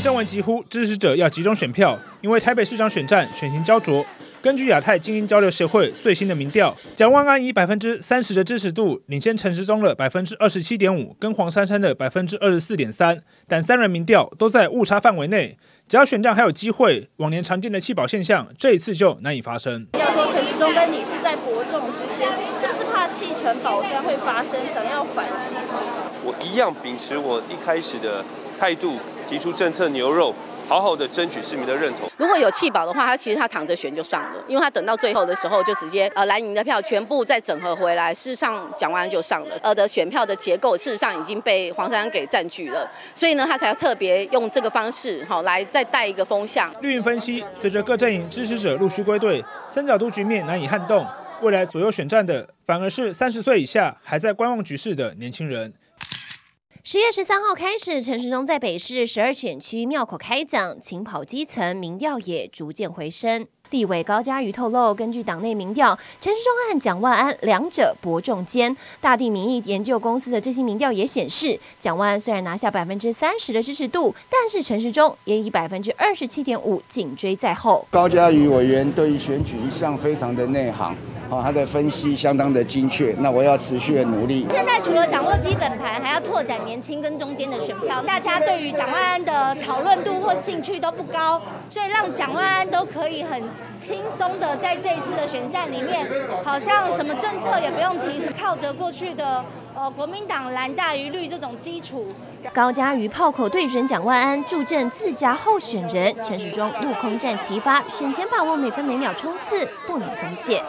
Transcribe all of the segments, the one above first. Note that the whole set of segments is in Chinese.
声文疾呼，支持者要集中选票，因为台北市长选战选情焦灼。根据亚太精英交流协会最新的民调，蒋万安以百分之三十的支持度领先陈时中的百分之二十七点五，跟黄珊珊的百分之二十四点三，但三人民调都在误差范围内。只要选战还有机会，往年常见的弃保现象这一次就难以发生。要说陈时中跟你是在伯仲之间，是不是怕弃权保山会发生，想要反弃保？我一样秉持我一开始的态度，提出政策牛肉。好好的争取市民的认同。如果有弃保的话，他其实他躺着选就上了，因为他等到最后的时候就直接呃蓝营的票全部再整合回来，事实上蒋万安就上了。呃的选票的结构事实上已经被黄珊珊给占据了，所以呢他才要特别用这个方式好来再带一个风向。绿营分析，随着各阵营支持者陆续归队，三角都局面难以撼动，未来左右选战的反而是三十岁以下还在观望局势的年轻人。十月十三号开始，陈时中在北市十二选区庙口开讲，勤跑基层，民调也逐渐回升。立委高嘉瑜透露，根据党内民调，陈时中和蒋万安两者伯仲间。大地民意研究公司的最新民调也显示，蒋万安虽然拿下百分之三十的支持度，但是陈时中也以百分之二十七点五紧追在后。高嘉瑜委员对于选举一向非常的内行，啊，他的分析相当的精确。那我要持续的努力。现在除了掌握基本盘，还要拓展年轻跟中间的选票。大家对于蒋万安的讨论度或兴趣都不高，所以让蒋万安都可以很。轻松的在这一次的选战里面，好像什么政策也不用提，是靠着过去的呃国民党蓝大于绿这种基础。高嘉瑜炮口对准蒋万安，助阵自家候选人陈时中，陆空战齐发，选前把握每分每秒冲刺，不能松懈。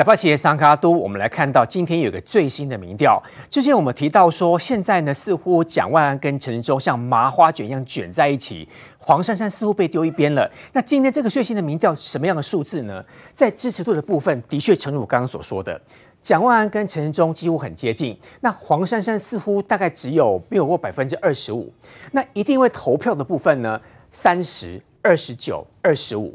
来吧，企业桑卡都，我们来看到今天有个最新的民调。之前我们提到说，现在呢似乎蒋万安跟陈时中像麻花卷一样卷在一起，黄珊珊似乎被丢一边了。那今天这个最新的民调什么样的数字呢？在支持度的部分，的确诚如我刚刚所说的，蒋万安跟陈时中几乎很接近。那黄珊珊似乎大概只有没有过百分之二十五。那一定会投票的部分呢，三十二十九二十五，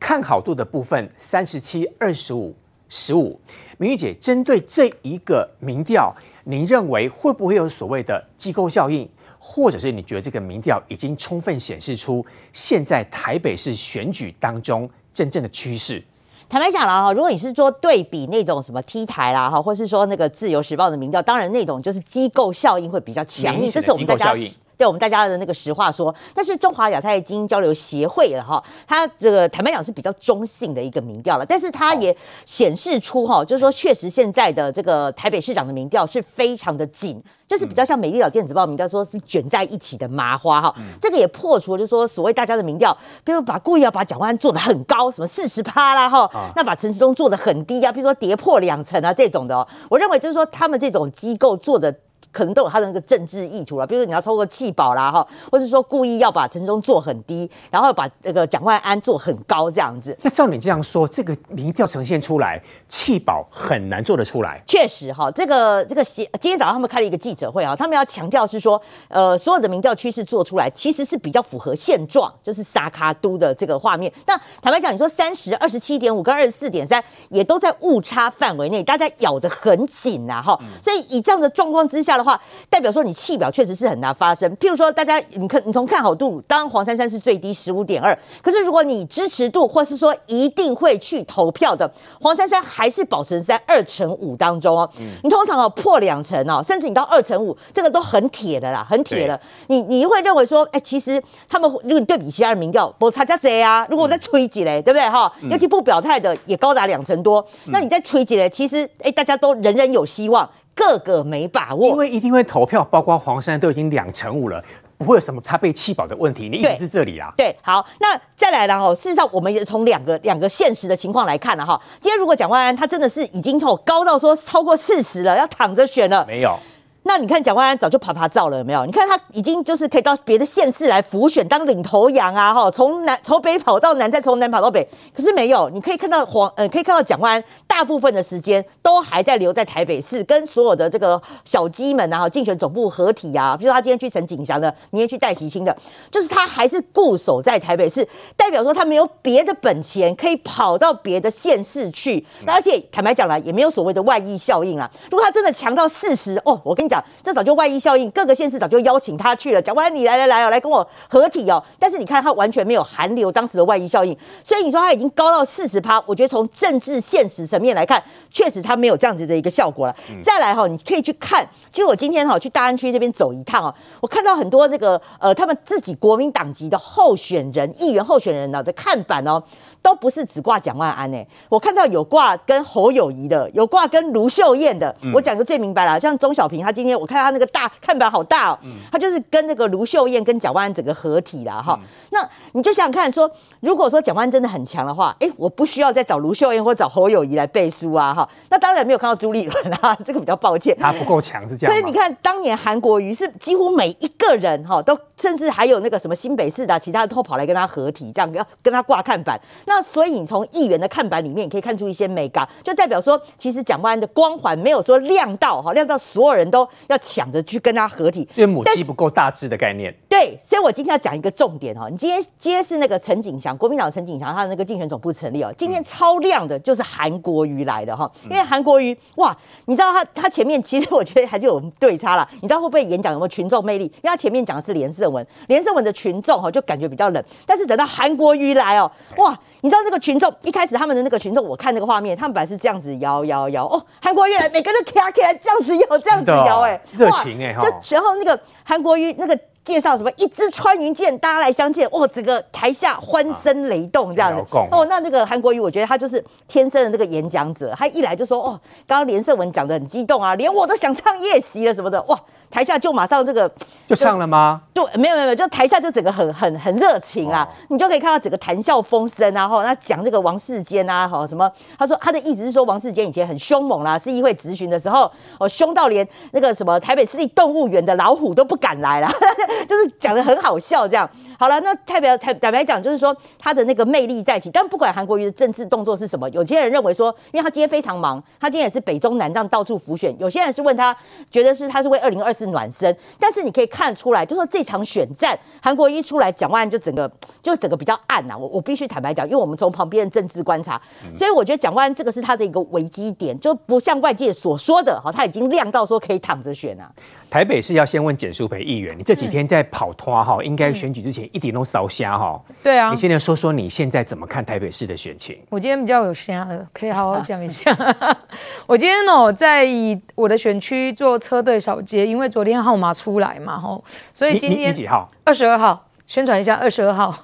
看好度的部分三十七二十五。十五，明玉姐，针对这一个民调，您认为会不会有所谓的机构效应，或者是你觉得这个民调已经充分显示出现在台北市选举当中真正的趋势？坦白讲了哈，如果你是说对比那种什么 T 台啦哈，或是说那个自由时报的民调，当然那种就是机构效应会比较强硬，这是我们大家。对我们大家的那个实话说，但是中华亚太精英交流协会了哈，它这个坦白讲是比较中性的一个民调了，但是它也显示出哈，就是说确实现在的这个台北市长的民调是非常的紧，就是比较像美丽岛电子报民调说是卷在一起的麻花哈，这个也破除了就是说所谓大家的民调，比如把故意要把蒋万安做的很高，什么四十趴啦哈，那把陈时中做的很低啊，比如说跌破两成啊这种的，我认为就是说他们这种机构做的。可能都有他的那个政治意图了，比如说你要抽个弃保啦哈，或是说故意要把陈时中做很低，然后把这个蒋万安做很高这样子。那照你这样说，这个民调呈现出来，弃保很难做得出来。确实哈，这个这个今天早上他们开了一个记者会啊，他们要强调是说，呃，所有的民调趋势做出来，其实是比较符合现状，就是撒卡都的这个画面。那坦白讲，你说三十二十七点五跟二十四点三，也都在误差范围内，大家咬得很紧呐哈。所以以这样的状况之下的。话代表说你弃表确实是很难发生。譬如说，大家你看，你从看好度，当然黄珊珊是最低十五点二，可是如果你支持度或是说一定会去投票的，黄珊珊还是保持在二成五当中哦。你通常哦破两成哦，甚至你到二成五，这个都很铁的啦，很铁了。你你会认为说，哎，其实他们如果你对比其他人民调，我差价贼啊。如果我再吹几嘞，对不对哈？尤其不表态的也高达两成多，那你再吹几嘞，其实哎，大家都人人有希望。个个没把握，因为一定会投票，包括黄珊都已经两成五了，不会有什么他被弃保的问题。你意思是这里啊？对，好，那再来了哈。事实上，我们也从两个两个现实的情况来看了哈。今天如果蒋万安他真的是已经从高到说超过四十了，要躺着选了，没有。那你看蒋万安早就趴趴照了，有没有？你看他已经就是可以到别的县市来浮选当领头羊啊，哈，从南从北跑到南，再从南跑到北。可是没有，你可以看到黄呃，可以看到蒋万安大部分的时间都还在留在台北市，跟所有的这个小鸡们啊，竞选总部合体啊，比如说他今天去陈景祥的，明天去戴锡清的，就是他还是固守在台北市，代表说他没有别的本钱可以跑到别的县市去。而且坦白讲了，也没有所谓的外溢效应啊。如果他真的强到四十哦，我跟你讲，这早就外溢效应，各个县市早就邀请他去了，蒋万安你来来来哦，来跟我合体哦。但是你看他完全没有寒流当时的外溢效应，所以你说他已经高到四十趴，我觉得从政治现实层面来看，确实他没有这样子的一个效果了。再来哈，你可以去看，其实我今天哈去大安区这边走一趟哦，我看到很多那个呃他们自己国民党籍的候选人、议员候选人呢的看板哦。都不是只挂蒋万安呢、欸，我看到有挂跟侯友谊的，有挂跟卢秀燕的。嗯、我讲个最明白了，像钟小平，他今天我看他那个大看板好大哦，嗯、他就是跟那个卢秀燕跟蒋万安整个合体了哈。嗯、那你就想想看说，说如果说蒋万安真的很强的话，哎、欸，我不需要再找卢秀燕或找侯友谊来背书啊哈。那当然没有看到朱立伦啊，这个比较抱歉，他不够强是这样。可是你看当年韩国瑜是几乎每一个人哈都，甚至还有那个什么新北市的、啊、其他的都跑来跟他合体，这样要跟他挂看板。那所以你从议员的看板里面，你可以看出一些美感，就代表说，其实蒋万安的光环没有说亮到哈，亮到所有人都要抢着去跟他合体，因为母鸡不够大只的概念。对，所以我今天要讲一个重点哈，你今天今天是那个陈景祥，国民党陈景祥他的那个竞选总部成立哦，今天超亮的就是韩国瑜来的哈，因为韩国瑜哇，你知道他他前面其实我觉得还是有对差啦，你知道会不会演讲有没有群众魅力？因为他前面讲的是连胜文，连胜文的群众哈就感觉比较冷，但是等到韩国瑜来哦，哇，你知道那个。群众一开始他们的那个群众，我看那个画面，他们本来是这样子摇摇摇。哦，韩国瑜来，每个人卡起来这样子摇，这样子摇，哎，热情哎，就然后那个韩国瑜那个介绍什么一支穿云箭，大家来相见，哇，整个台下欢声雷动这样子，哦，那那个韩国瑜，我觉得他就是天生的那个演讲者，他一来就说，哦，刚刚连胜文讲的很激动啊，连我都想唱夜袭了什么的，哇。台下就马上这个就上了吗？就没有没有没有，就台下就整个很很很热情啊，哦、你就可以看到整个谈笑风生啊，哈，那讲这个王世坚啊，哈，什么？他说他的意思是说王世坚以前很凶猛啦，是议会质询的时候，哦，凶到连那个什么台北市立动物园的老虎都不敢来啦，就是讲的很好笑这样。好了，那代表坦坦白讲，就是说他的那个魅力在起。但不管韩国瑜的政治动作是什么，有些人认为说，因为他今天非常忙，他今天也是北中南这样到处浮选。有些人是问他，觉得是他是为二零二四暖身。但是你可以看出来，就是说这场选战，韩国瑜一出来讲完就整个就整个比较暗呐、啊。我我必须坦白讲，因为我们从旁边的政治观察，所以我觉得蒋万安这个是他的一个危机点，就不像外界所说的，哈，他已经亮到说可以躺着选啊。台北市要先问简淑培议员，你这几天在跑拖哈，应该选举之前一点都少瞎哈。对啊，你现在说说你现在怎么看台北市的选情？我今天比较有瞎的，可以好好讲一下。我今天哦，在我的选区做车队扫街，因为昨天号码出来嘛，吼，所以今天几号？二十二号，宣传一下二十二号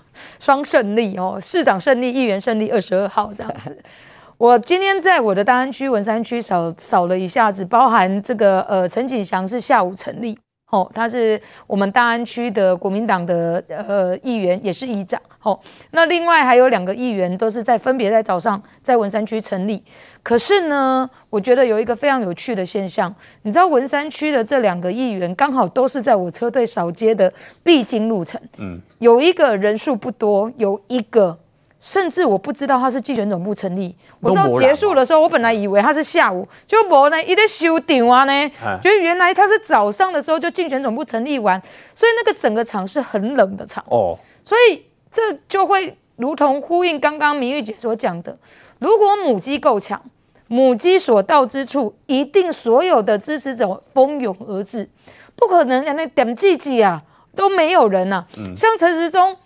双胜利哦，市长胜利，议员胜利，二十二号这样子。我今天在我的大安区文山区扫扫了一下子，包含这个呃陈景祥是下午成立，哦，他是我们大安区的国民党的呃议员，也是议长，哦，那另外还有两个议员都是在分别在早上在文山区成立，可是呢，我觉得有一个非常有趣的现象，你知道文山区的这两个议员刚好都是在我车队扫街的必经路程，嗯，有一个人数不多，有一个。甚至我不知道他是竞选总部成立，我知道结束的时候，我本来以为他是下午，就没呢，一直修订啊呢，就原来他是早上的时候就竞选总部成立完，所以那个整个场是很冷的场。哦，所以这就会如同呼应刚刚明玉姐所讲的，如果母鸡够强，母鸡所到之处，一定所有的支持者蜂拥而至，不可能连那点自己啊都没有人啊，像陈时中。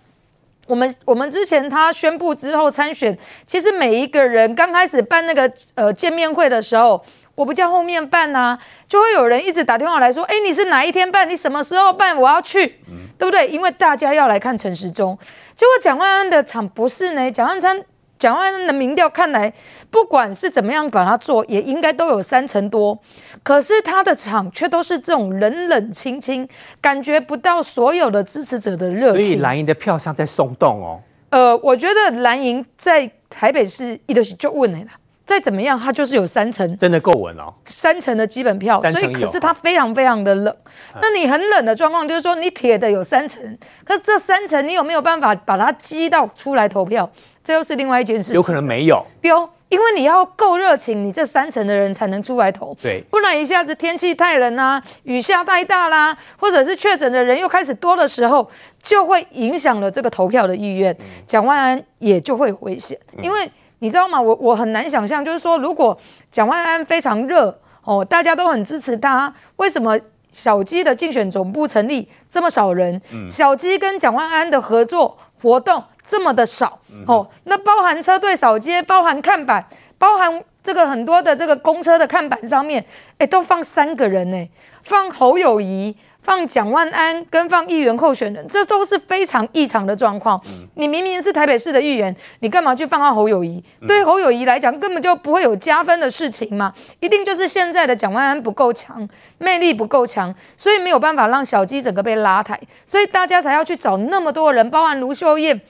我们我们之前他宣布之后参选，其实每一个人刚开始办那个呃见面会的时候，我不叫后面办呐、啊，就会有人一直打电话来说，哎，你是哪一天办？你什么时候办？我要去，对不对？因为大家要来看陈时中，结果蒋万安的场不是呢，蒋万安。蒋万安的民调看来，不管是怎么样把它做，也应该都有三成多。可是他的场却都是这种冷冷清清，感觉不到所有的支持者的热情。所以蓝营的票箱在松动哦。呃，我觉得蓝营在台北市一直是就问你了，再怎么样，它就是有三层，真的够稳哦，三层的基本票，所以可是它非常非常的冷。那你很冷的状况，就是说你铁的有三层，可是这三层你有没有办法把它激到出来投票？这又是另外一件事情，有可能没有。丢，因为你要够热情，你这三层的人才能出来投。对，不然一下子天气太冷啊，雨下太大啦，或者是确诊的人又开始多的时候，就会影响了这个投票的意愿，蒋万安也就会危险。因为你知道吗？我我很难想象，就是说如果蒋万安非常热哦，大家都很支持他，为什么小鸡的竞选总部成立这么少人？小鸡跟蒋万安的合作活动。这么的少哦，那包含车队扫街，包含看板，包含这个很多的这个公车的看板上面，哎，都放三个人呢，放侯友宜。放蒋万安跟放议员候选人，这都是非常异常的状况。嗯、你明明是台北市的议员，你干嘛去放他侯友谊？嗯、对侯友谊来讲，根本就不会有加分的事情嘛，一定就是现在的蒋万安不够强，魅力不够强，所以没有办法让小鸡整个被拉抬，所以大家才要去找那么多人，包含卢秀燕。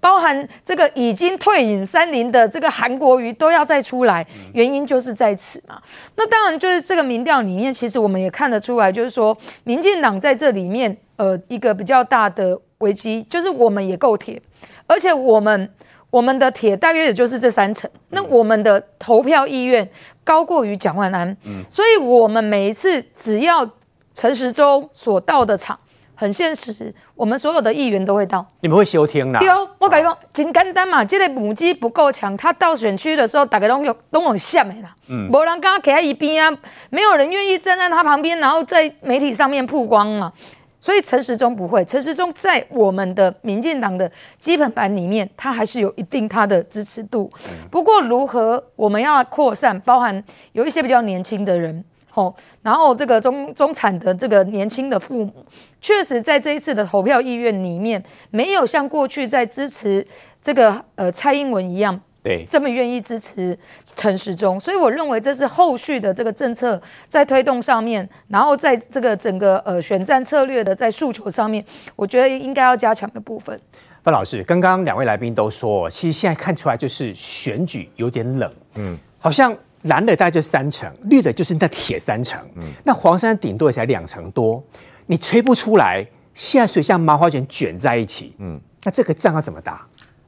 包含这个已经退隐山林的这个韩国瑜都要再出来，原因就是在此嘛。那当然就是这个民调里面，其实我们也看得出来，就是说民进党在这里面，呃，一个比较大的危机，就是我们也够铁，而且我们我们的铁大约也就是这三层，那我们的投票意愿高过于蒋万安，所以我们每一次只要陈时中所到的场。很现实，我们所有的议员都会到。你们会休听啦？对哦，我跟你讲，真简单嘛。这个母鸡不够强，他到选区的时候，大家都有都用闪的啦。嗯，没人跟他在一边啊，没有人愿意站在他旁边，然后在媒体上面曝光嘛。所以陈时中不会，陈时中在我们的民进党的基本盘里面，他还是有一定他的支持度。不过如何我们要扩散，包含有一些比较年轻的人。哦，然后这个中中产的这个年轻的父母，确实在这一次的投票意愿里面，没有像过去在支持这个呃蔡英文一样，对，这么愿意支持陈时中。所以我认为这是后续的这个政策在推动上面，然后在这个整个呃选战策略的在诉求上面，我觉得应该要加强的部分。范老师，刚刚两位来宾都说，其实现在看出来就是选举有点冷，嗯，好像。蓝的大概就三成，绿的就是那铁三成。嗯，那黄山顶多也才两成多，你吹不出来。现在水像麻花卷卷在一起，嗯，那这个仗要怎么打？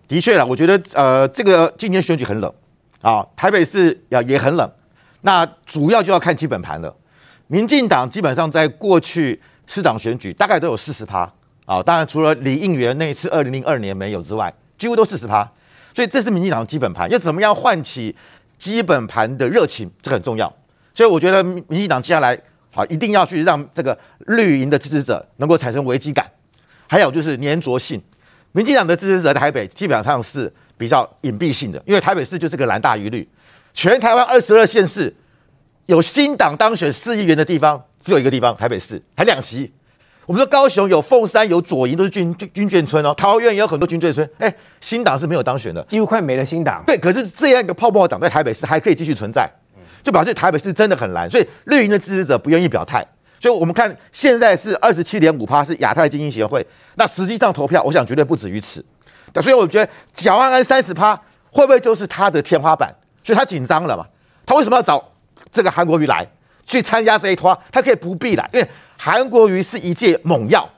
的确啦，我觉得呃，这个今年选举很冷啊，台北市也也很冷。那主要就要看基本盘了。民进党基本上在过去市长选举大概都有四十趴啊，当然除了李应元那一次二零零二年没有之外，几乎都四十趴。所以这是民进党的基本盘，要怎么样唤起？基本盘的热情，这很重要，所以我觉得民进党接下来好一定要去让这个绿营的支持者能够产生危机感，还有就是粘着性。民进党的支持者在台北基本上是比较隐蔽性的，因为台北市就是个蓝大于绿，全台湾二十二县市有新党当选市议员的地方只有一个地方，台北市还两席。我们说高雄有凤山有左营，都是军军军眷村哦。桃园也有很多军眷村，哎，新党是没有当选的，几乎快没了。新党对，可是这样一个泡沫党在台北市还可以继续存在，就表示台北市真的很蓝。所以绿营的支持者不愿意表态，所以我们看现在是二十七点五趴是亚太精英协会，那实际上投票，我想绝对不止于此。所以我觉得蒋万安三十趴会不会就是他的天花板？所以他紧张了嘛？他为什么要找这个韩国瑜来去参加这一拖？他可以不必来，因为。韩国瑜是一剂猛药，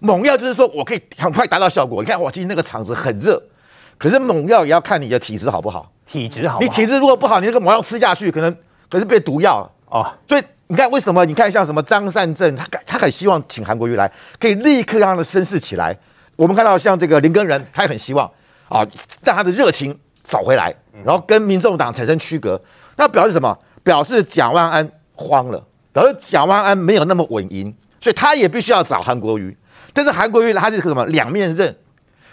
猛药就是说我可以很快达到效果。你看，我，今天那个场子很热，可是猛药也要看你的体质好不好。体质好，好，你体质如果不好，你那个猛药吃下去，可能可是变毒药哦。所以你看，为什么？你看像什么张善政，他他很希望请韩国瑜来，可以立刻让他的声势起来。我们看到像这个林根仁，他也很希望啊，让他的热情找回来，然后跟民众党产生区隔。那表示什么？表示蒋万安慌了。表示蒋万安没有那么稳赢，所以他也必须要找韩国瑜。但是韩国瑜他是个什么两面刃？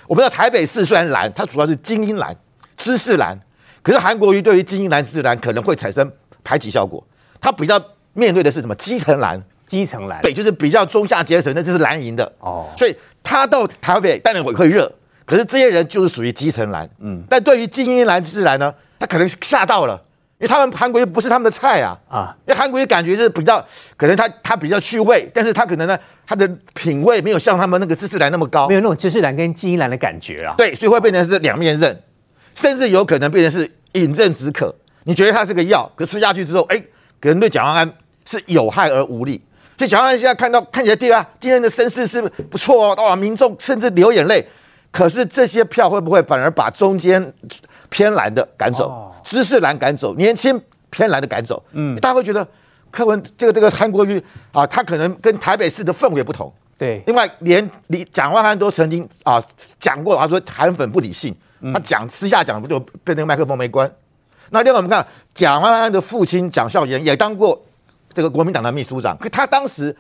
我们知道台北市虽然蓝，它主要是精英蓝、知识蓝，可是韩国瑜对于精英蓝、知识蓝可能会产生排挤效果。他比较面对的是什么基层蓝？基层蓝对，就是比较中下阶层，那就是蓝营的哦。所以他到台北当然会会热，可是这些人就是属于基层蓝。嗯，但对于精英蓝、知识蓝呢，他可能吓到了。因为他们韩国瑜不是他们的菜啊啊！因为韩国瑜感觉是比较可能他他比较趣味，但是他可能呢他的品味没有像他们那个知识蓝那么高，没有那种知识蓝跟精英蓝的感觉啊。对，所以会变成是两面刃，甚至有可能变成是饮鸩止渴，你觉得它是个药，可吃下去之后，哎，可能对蒋万安是有害而无利。所以蒋万安现在看到看起来对啊，今天的声势是不错哦，哇，民众甚至流眼泪。可是这些票会不会反而把中间偏蓝的赶走，知识蓝赶走，年轻偏蓝的赶走？嗯，大家会觉得柯文这个这个韩国瑜啊，他可能跟台北市的氛围不同。对，另外连李蒋万安都曾经啊讲过，他说韩粉不理性，他讲私下讲不就被那个麦克风没关？那另外我们看蒋万安的父亲蒋孝严也当过这个国民党的秘书长，可他当时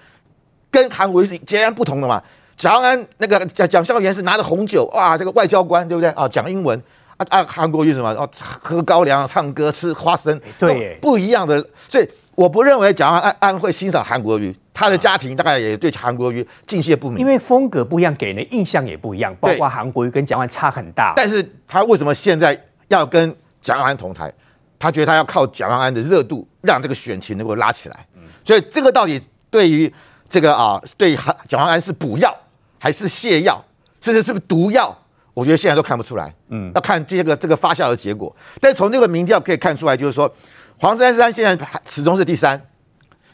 跟韩国瑜是截然不同的嘛。蒋万安那个蒋蒋孝严是拿着红酒哇，这个外交官对不对啊？讲英文啊啊，韩国语什么哦，喝高粱、唱歌、吃花生，对，不一样的。所以我不认为蒋万安会欣赏韩国瑜，他的家庭大概也对韩国瑜敬谢不敏，因为风格不一样，给人的印象也不一样，包括韩国瑜跟蒋万安差很大。但是他为什么现在要跟蒋万安同台？他觉得他要靠蒋万安的热度让这个选情能够拉起来。所以这个到底对于这个啊，对蒋万安是补药？还是泻药，甚至是不是毒药？我觉得现在都看不出来。嗯，要看这个这个发酵的结果。但是从这个民调可以看出来，就是说黄珊珊现在始终是第三。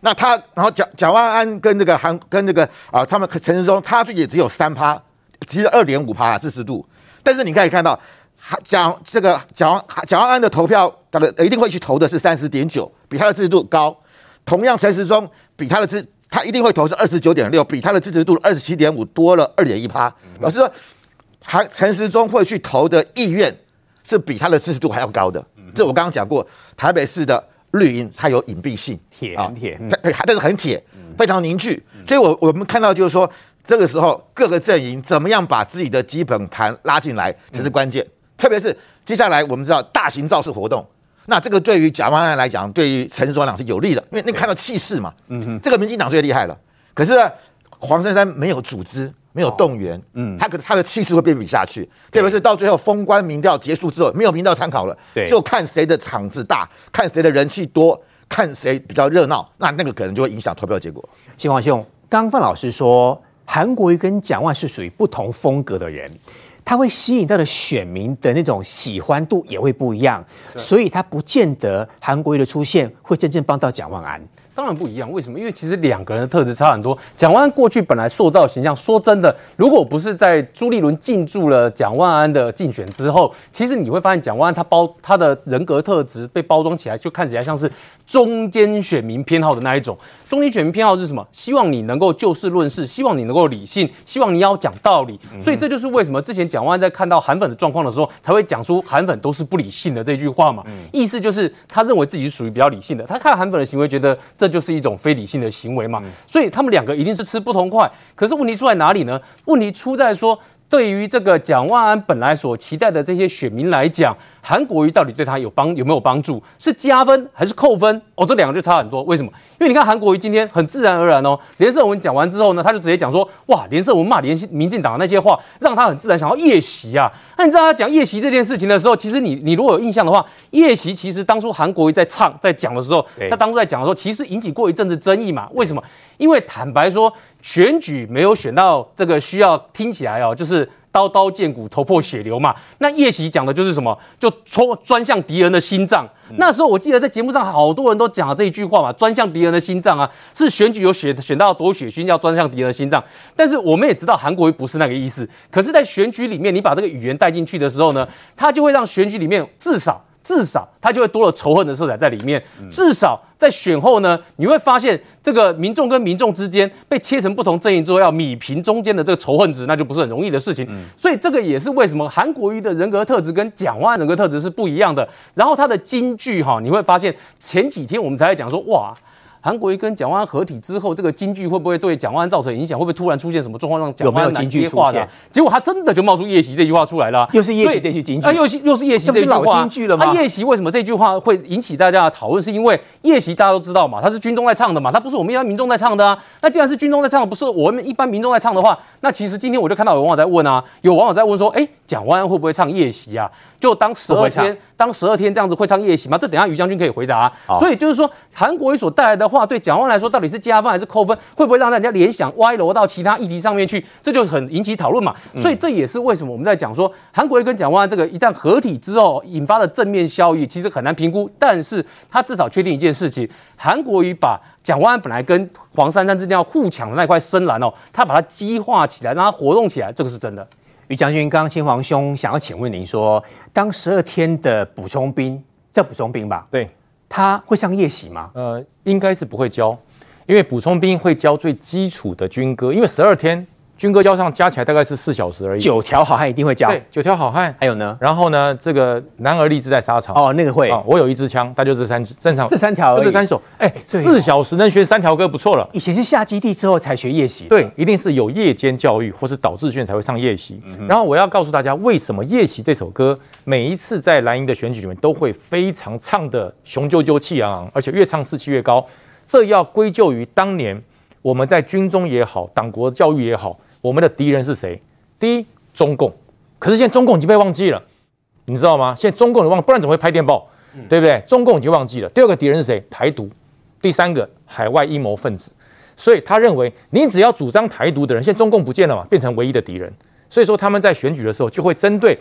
那他然后蒋蒋万安跟这个韩跟这个啊，他们陈时中他自己也只有三趴，其实二点五趴支持度。但是你可以看到，蒋这个蒋蒋万安的投票，他的一定会去投的是三十点九，比他的支持度高。同样陈时中比他的支。他一定会投是二十九点六，比他的支持度二十七点五多了二点一趴。老实说，韩陈时中会去投的意愿是比他的支持度还要高的。这我刚刚讲过，台北市的绿营它有隐蔽性，铁很铁，但是很铁，非常凝聚。所以我我们看到就是说，这个时候各个阵营怎么样把自己的基本盘拉进来才是关键。特别是接下来我们知道大型造势活动。那这个对于蒋万安来讲，对于陈时中党是有利的，因为那看到气势嘛。嗯哼，这个民进党最厉害了。可是呢，黄珊珊没有组织，没有动员，嗯，他可他的气势会被比下去。特别是到最后封关民调结束之后，没有民调参考了，对，就看谁的场子大，看谁的人气多，看谁比较热闹，那那个可能就会影响投票结果。新华兄，刚范老师说，韩国瑜跟蒋万是属于不同风格的人。他会吸引到的选民的那种喜欢度也会不一样，所以他不见得韩国瑜的出现会真正帮到蒋万安。当然不一样，为什么？因为其实两个人的特质差很多。蒋万安过去本来塑造形象，说真的，如果不是在朱立伦进驻了蒋万安的竞选之后，其实你会发现蒋万安他包他的人格特质被包装起来，就看起来像是中间选民偏好的那一种。中间选民偏好是什么？希望你能够就事论事，希望你能够理性，希望你要讲道理。所以这就是为什么之前蒋万安在看到韩粉的状况的时候，才会讲出韩粉都是不理性的这句话嘛。意思就是他认为自己是属于比较理性的，他看韩粉的行为，觉得这就是一种非理。性的行为嘛，所以他们两个一定是吃不同块。可是问题出在哪里呢？问题出在说，对于这个蒋万安本来所期待的这些选民来讲，韩国瑜到底对他有帮有没有帮助？是加分还是扣分？哦，这两个就差很多。为什么？因为你看韩国瑜今天很自然而然哦，连胜文讲完之后呢，他就直接讲说：哇，连胜文骂连民进党的那些话，让他很自然想要夜袭啊。那你知道他讲夜袭这件事情的时候，其实你你如果有印象的话，夜袭其实当初韩国瑜在唱在讲的时候，他当初在讲的时候，其实引起过一阵子争议嘛。为什么？因为坦白说，选举没有选到这个需要听起来哦，就是。刀刀见骨，头破血流嘛。那夜袭讲的就是什么？就戳专向敌人的心脏。那时候我记得在节目上好多人都讲了这一句话嘛，专向敌人的心脏啊，是选举有选选到多血腥，要专向敌人的心脏。但是我们也知道韩国瑜不是那个意思。可是，在选举里面，你把这个语言带进去的时候呢，他就会让选举里面至少。至少他就会多了仇恨的色彩在里面。至少在选后呢，你会发现这个民众跟民众之间被切成不同阵营之后，要米平中间的这个仇恨值，那就不是很容易的事情。所以这个也是为什么韩国瑜的人格特质跟蒋万安人格特质是不一样的。然后他的金句哈，你会发现前几天我们才在讲说哇。韩国瑜跟蒋万安合体之后，这个京剧会不会对蒋万安造成影响？会不会突然出现什么状况让蒋万安难接话的？结果他真的就冒出夜袭这句话出来了，又是夜袭这句京剧，啊，又是又是夜袭这句话。京剧了吗？啊，夜袭为什么这句话会引起大家的讨论？是因为夜袭大家都知道嘛，他是军中在唱的嘛，他不是我们一般民众在唱的啊。那既然是军中在唱的，不是我们一般民众在唱的话，那其实今天我就看到有网友在问啊，有网友在问说，哎，蒋万安会不会唱夜袭啊？就当十二天，当十二天这样子会唱夜袭吗？这等下于将军可以回答。所以就是说，韩国瑜所带来的话对蒋万安来说到底是加分还是扣分？会不会让大家联想歪楼到其他议题上面去？这就很引起讨论嘛。所以这也是为什么我们在讲说韩国瑜跟蒋万安这个一旦合体之后引发的正面效益，其实很难评估。但是他至少确定一件事情：韩国瑜把蒋万安本来跟黄珊珊之间要互抢的那块深蓝哦，他把它激化起来，让它活动起来，这个是真的。于将军，刚刚嶔煌兄想要请问您说，当十二天的补充兵叫补充兵吧？对，他会上夜袭吗？呃，应该是不会教，因为补充兵会教最基础的军歌，因为十二天。军歌交上加起来大概是四小时而已。九条好汉一定会教。对，九条好汉。还有呢？然后呢？这个男儿立志在沙场。哦，那个会。哦，我有一支枪，那就这三支。正常。这三条。这三首。哎，四小时能学三条歌，不错了。以前是下基地之后才学夜袭。对，一定是有夜间教育或是导致训才会上夜袭。然后我要告诉大家，为什么夜袭这首歌每一次在蓝营的选举里面都会非常唱的雄赳赳气昂昂，而且越唱士气越高。这要归咎于当年我们在军中也好，党国教育也好。我们的敌人是谁？第一，中共。可是现在中共已经被忘记了，你知道吗？现在中共你忘了，不然怎么会拍电报？对不对？中共已经忘记了。第二个敌人是谁？台独。第三个，海外阴谋分子。所以他认为，你只要主张台独的人，现在中共不见了嘛，变成唯一的敌人。所以说他们在选举的时候就会针对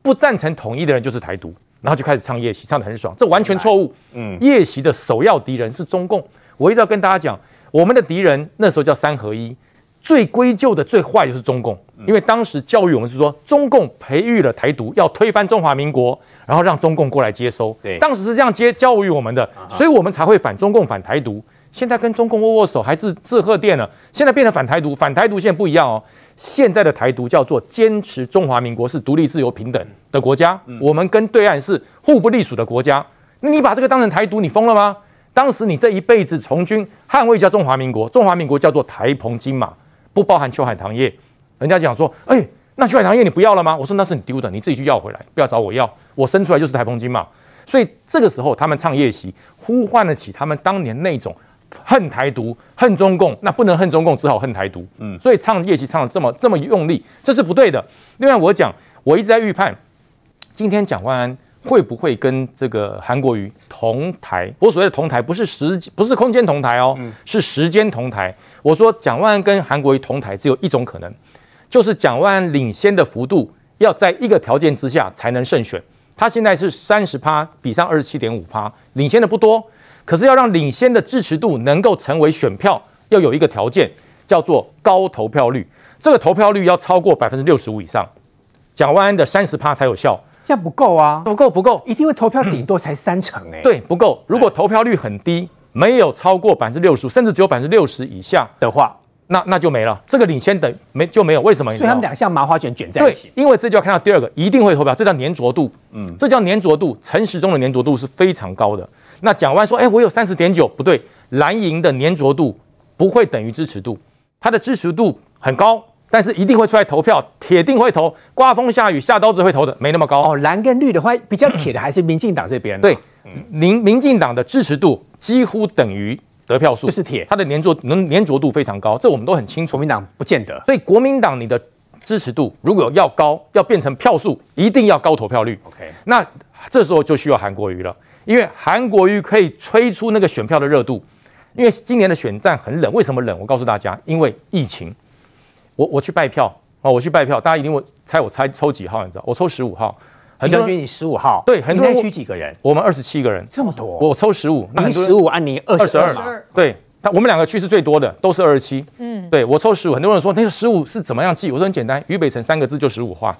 不赞成统一的人就是台独，然后就开始唱夜袭，唱得很爽。这完全错误。嗯，夜袭的首要敌人是中共。我一直要跟大家讲，我们的敌人那时候叫三合一。最归咎的最坏就是中共，因为当时教育我们是说，中共培育了台独，要推翻中华民国，然后让中共过来接收。对，当时是这样接教育我们的，所以我们才会反中共、反台独。现在跟中共握握手，还是致贺电了。现在变成反台独，反台独现在不一样哦。现在的台独叫做坚持中华民国是独立、自由、平等的国家，我们跟对岸是互不隶属的国家。那你把这个当成台独，你疯了吗？当时你这一辈子从军捍卫叫中华民国，中华民国叫做台澎金马。不包含秋海棠叶，人家讲说，哎、欸，那秋海棠叶你不要了吗？我说那是你丢的，你自己去要回来，不要找我要。我生出来就是台风金嘛，所以这个时候他们唱夜袭，呼唤得起他们当年那种恨台独、恨中共，那不能恨中共，只好恨台独。嗯，所以唱夜袭唱的这么这么用力，这是不对的。另外，我讲，我一直在预判，今天蒋万安。会不会跟这个韩国瑜同台？我所谓的同台不是时不是空间同台哦，是时间同台。我说蒋万安跟韩国瑜同台只有一种可能，就是蒋万安领先的幅度要在一个条件之下才能胜选。他现在是三十趴比上二十七点五趴，领先的不多。可是要让领先的支持度能够成为选票，要有一个条件叫做高投票率。这个投票率要超过百分之六十五以上，蒋万安的三十趴才有效。这样不够啊，不够不够，一定会投票顶多才三成哎、欸，对，不够。如果投票率很低，没有超过百分之六十，甚至只有百分之六十以下的话，那那就没了。这个领先等没就没有，为什么？所以他们两个像麻花卷卷在一起。对，因为这就要看到第二个，一定会投票，这叫粘着度。嗯，这叫粘着度。陈时中的粘着度是非常高的。那蒋万安说，哎，我有三十点九，不对，蓝营的粘着度不会等于支持度，它的支持度很高。但是一定会出来投票，铁定会投。刮风下雨下刀子会投的，没那么高哦。蓝跟绿的话，比较铁的还是民进党这边。对，民民进党的支持度几乎等于得票数，就是铁，它的粘着能粘着度非常高，这我们都很清楚。国民党不见得，所以国民党你的支持度如果要高，要变成票数，一定要高投票率。OK，那这时候就需要韩国瑜了，因为韩国瑜可以吹出那个选票的热度。因为今年的选战很冷，为什么冷？我告诉大家，因为疫情。我我去拜票啊！我去拜票，大家一定会猜我猜抽几号？你知道？我抽十五号。很多人你十五号。对，很多人。区几个人？我们二十七个人。这么多。我抽十五。你十五，按你二十二嘛。对，他我们两个去是最多的，都是二十七。嗯。对，我抽十五。很多人说那个十五是怎么样记？我说很简单，于北辰三个字就十五画。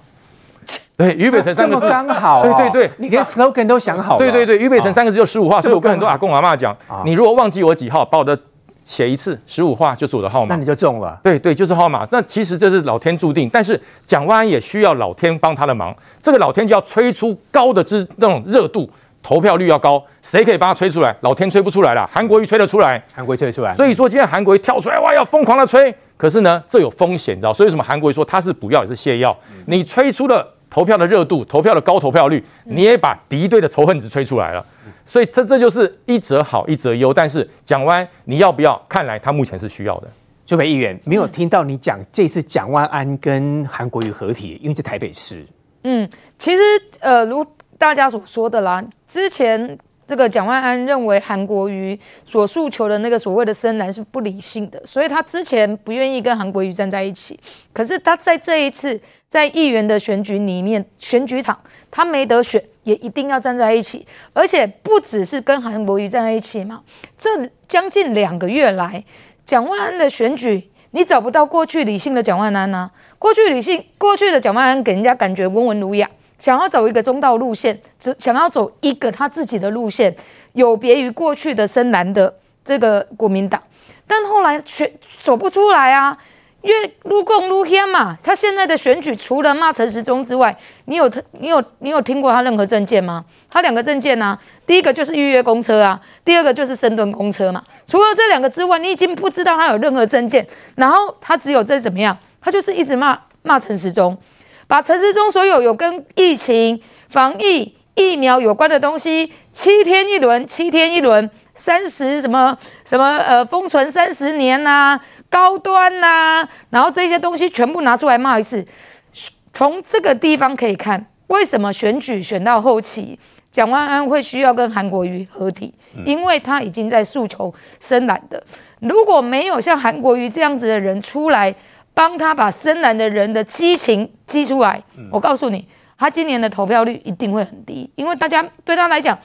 对，于北辰三个字刚好。对对对，你连 slogan 都想好了。对对对，于北辰三个字就十五画，所以我跟很多阿公阿妈讲，你如果忘记我几号，把我的。写一次十五画就是我的号码，那你就中了。对对，就是号码。那其实这是老天注定，但是蒋万安也需要老天帮他的忙。这个老天就要吹出高的之那种热度，投票率要高。谁可以帮他吹出来？老天吹不出来了，韩国瑜吹得出来。韩国瑜吹得出来。所以说今天韩国瑜跳出来，哇，要疯狂的吹。可是呢，这有风险，你知道？所以什么？韩国瑜说他是补药也是泻药。你吹出了投票的热度，投票的高投票率，你也把敌对的仇恨值吹出来了。所以这这就是一则好一则忧，但是蒋万你要不要？看来他目前是需要的。就北议员没有听到你讲这次蒋万安跟韩国瑜合体，因为在台北市。嗯，其实呃，如大家所说的啦，之前这个蒋万安认为韩国瑜所诉求的那个所谓的深蓝是不理性的，所以他之前不愿意跟韩国瑜站在一起。可是他在这一次在议员的选举里面，选举场他没得选，也一定要站在一起，而且不只是跟韩国瑜站在一起嘛。这将近两个月来，蒋万安的选举，你找不到过去理性的蒋万安啊。过去理性，过去的蒋万安给人家感觉温文儒雅。想要走一个中道路线，只想要走一个他自己的路线，有别于过去的深蓝的这个国民党，但后来选走不出来啊，越路共路天嘛。他现在的选举除了骂陈时中之外，你有他你有你有听过他任何政见吗？他两个政见呢、啊，第一个就是预约公车啊，第二个就是深蹲公车嘛。除了这两个之外，你已经不知道他有任何政见。然后他只有在怎么样？他就是一直骂骂陈时中。把陈时中所有有跟疫情、防疫、疫苗有关的东西，七天一轮，七天一轮，三十什么什么呃，封存三十年呐、啊，高端呐、啊，然后这些东西全部拿出来骂一次。从这个地方可以看，为什么选举选到后期，蒋万安会需要跟韩国瑜合体，因为他已经在诉求深蓝的。如果没有像韩国瑜这样子的人出来，帮他把深蓝的人的激情激出来，我告诉你，他今年的投票率一定会很低，因为大家对他来讲，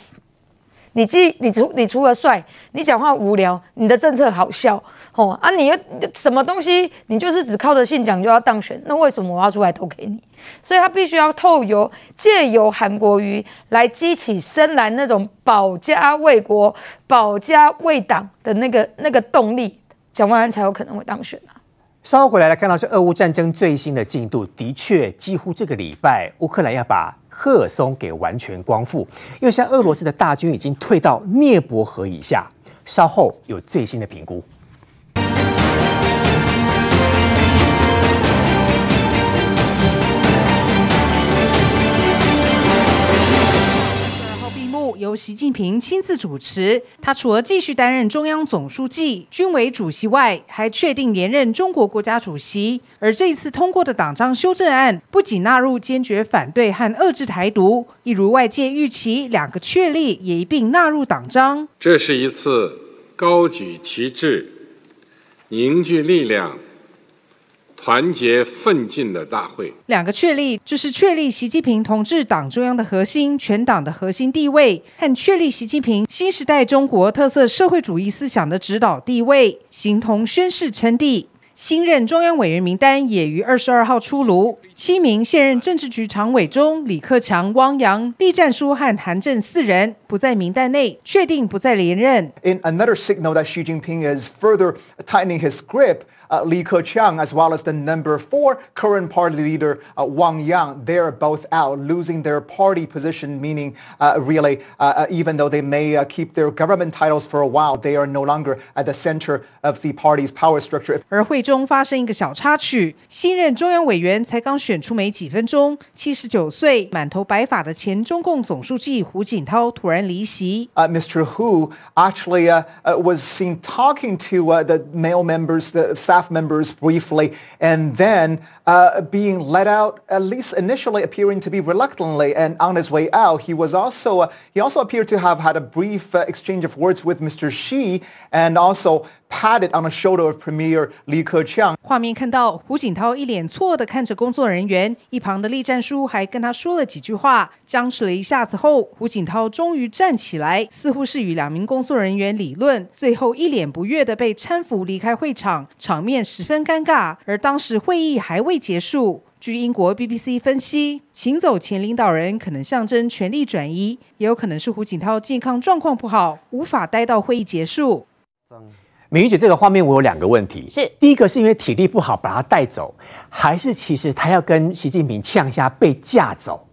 你既你除你除了帅，你讲话无聊，你的政策好笑，哦啊，你又什么东西，你就是只靠着信讲就要当选，那为什么我要出来投给你？所以他必须要透由借由韩国瑜来激起深蓝那种保家卫国、保家卫党的那个那个动力，蒋万安才有可能会当选啊。稍后回来来看到是俄乌战争最新的进度，的确几乎这个礼拜乌克兰要把赫尔松给完全光复，因为像俄罗斯的大军已经退到涅伯河以下。稍后有最新的评估。习近平亲自主持，他除了继续担任中央总书记、军委主席外，还确定连任中国国家主席。而这一次通过的党章修正案，不仅纳入坚决反对和遏制台独，一如外界预期，两个确立也一并纳入党章。这是一次高举旗帜、凝聚力量。团结奋进的大会，两个确立就是确立习近平同志党中央的核心、全党的核心地位，和确立习近平新时代中国特色社会主义思想的指导地位，形同宣誓称帝。新任中央委员名单也于二十二号出炉，七名现任政治局常委中，李克强、汪洋、栗战书和韩正四人不在名单内，确定不再连任。In another signal that Xi Jinping is further tightening his grip. Uh, Li Keqiang, as well as the number four current party leader, uh, Wang Yang, they're both out, losing their party position, meaning uh, really, uh, uh, even though they may uh, keep their government titles for a while, they are no longer at the center of the party's power structure. 而会中发生一个小插曲，新任中央委员才刚选出没几分钟，七十九岁、满头白发的前中共总书记胡锦涛突然离席。Mr. Hu actually was seen talking to the male members, the staff members briefly, and then uh, being let out, at least initially appearing to be reluctantly. And on his way out, he was also uh, he also appeared to have had a brief uh, exchange of words with Mr. Xi, and also patted on the shoulder of Premier Li Keqiang。画面看到胡锦涛一脸错愕地看着工作人员，一旁的栗战书还跟他说了几句话。僵持了一下子后，胡锦涛终于站起来，似乎是与两名工作人员理论，最后一脸不悦地被搀扶离开会场，场面 十分尴尬。而当时会议还未结束。据英国 BBC 分析，请走前领导人可能象征权力转移，也有可能是胡锦涛健康状况不好，无法待到会议结束。美云姐，这个画面我有两个问题：是第一个是因为体力不好把他带走，还是其实他要跟习近平呛一下被架走？